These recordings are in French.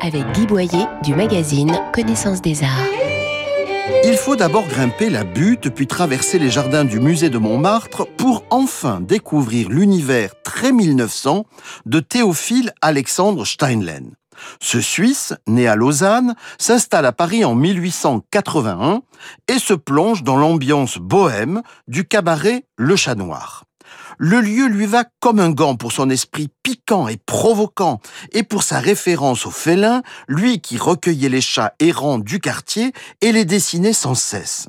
avec Guy Boyer du magazine Connaissance des Arts. Il faut d'abord grimper la butte puis traverser les jardins du musée de Montmartre pour enfin découvrir l'univers très 1900 de Théophile Alexandre Steinlen. Ce Suisse, né à Lausanne, s'installe à Paris en 1881 et se plonge dans l'ambiance bohème du cabaret Le Chat Noir. Le lieu lui va comme un gant pour son esprit piquant et provoquant, et pour sa référence au félin, lui qui recueillait les chats errants du quartier et les dessinait sans cesse.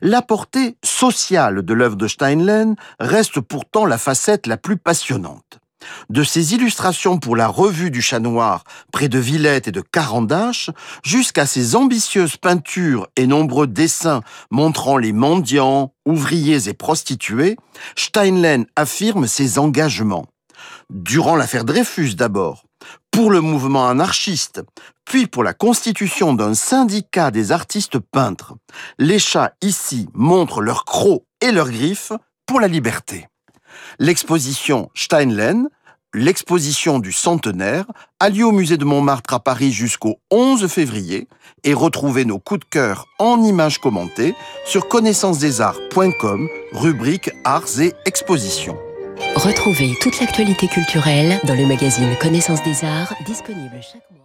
La portée sociale de l'œuvre de Steinlen reste pourtant la facette la plus passionnante. De ses illustrations pour la revue du chat noir près de Villette et de Carandache, jusqu'à ses ambitieuses peintures et nombreux dessins montrant les mendiants, ouvriers et prostituées, Steinlen affirme ses engagements. Durant l'affaire Dreyfus d'abord, pour le mouvement anarchiste, puis pour la constitution d'un syndicat des artistes peintres. Les chats ici montrent leurs crocs et leurs griffes pour la liberté. L'exposition Steinlen, l'exposition du centenaire, a lieu au musée de Montmartre à Paris jusqu'au 11 février et retrouvez nos coups de cœur en images commentées sur connaissancesdesarts.com, rubrique Arts et Expositions. Retrouvez toute l'actualité culturelle dans le magazine Connaissance des Arts, disponible chaque mois.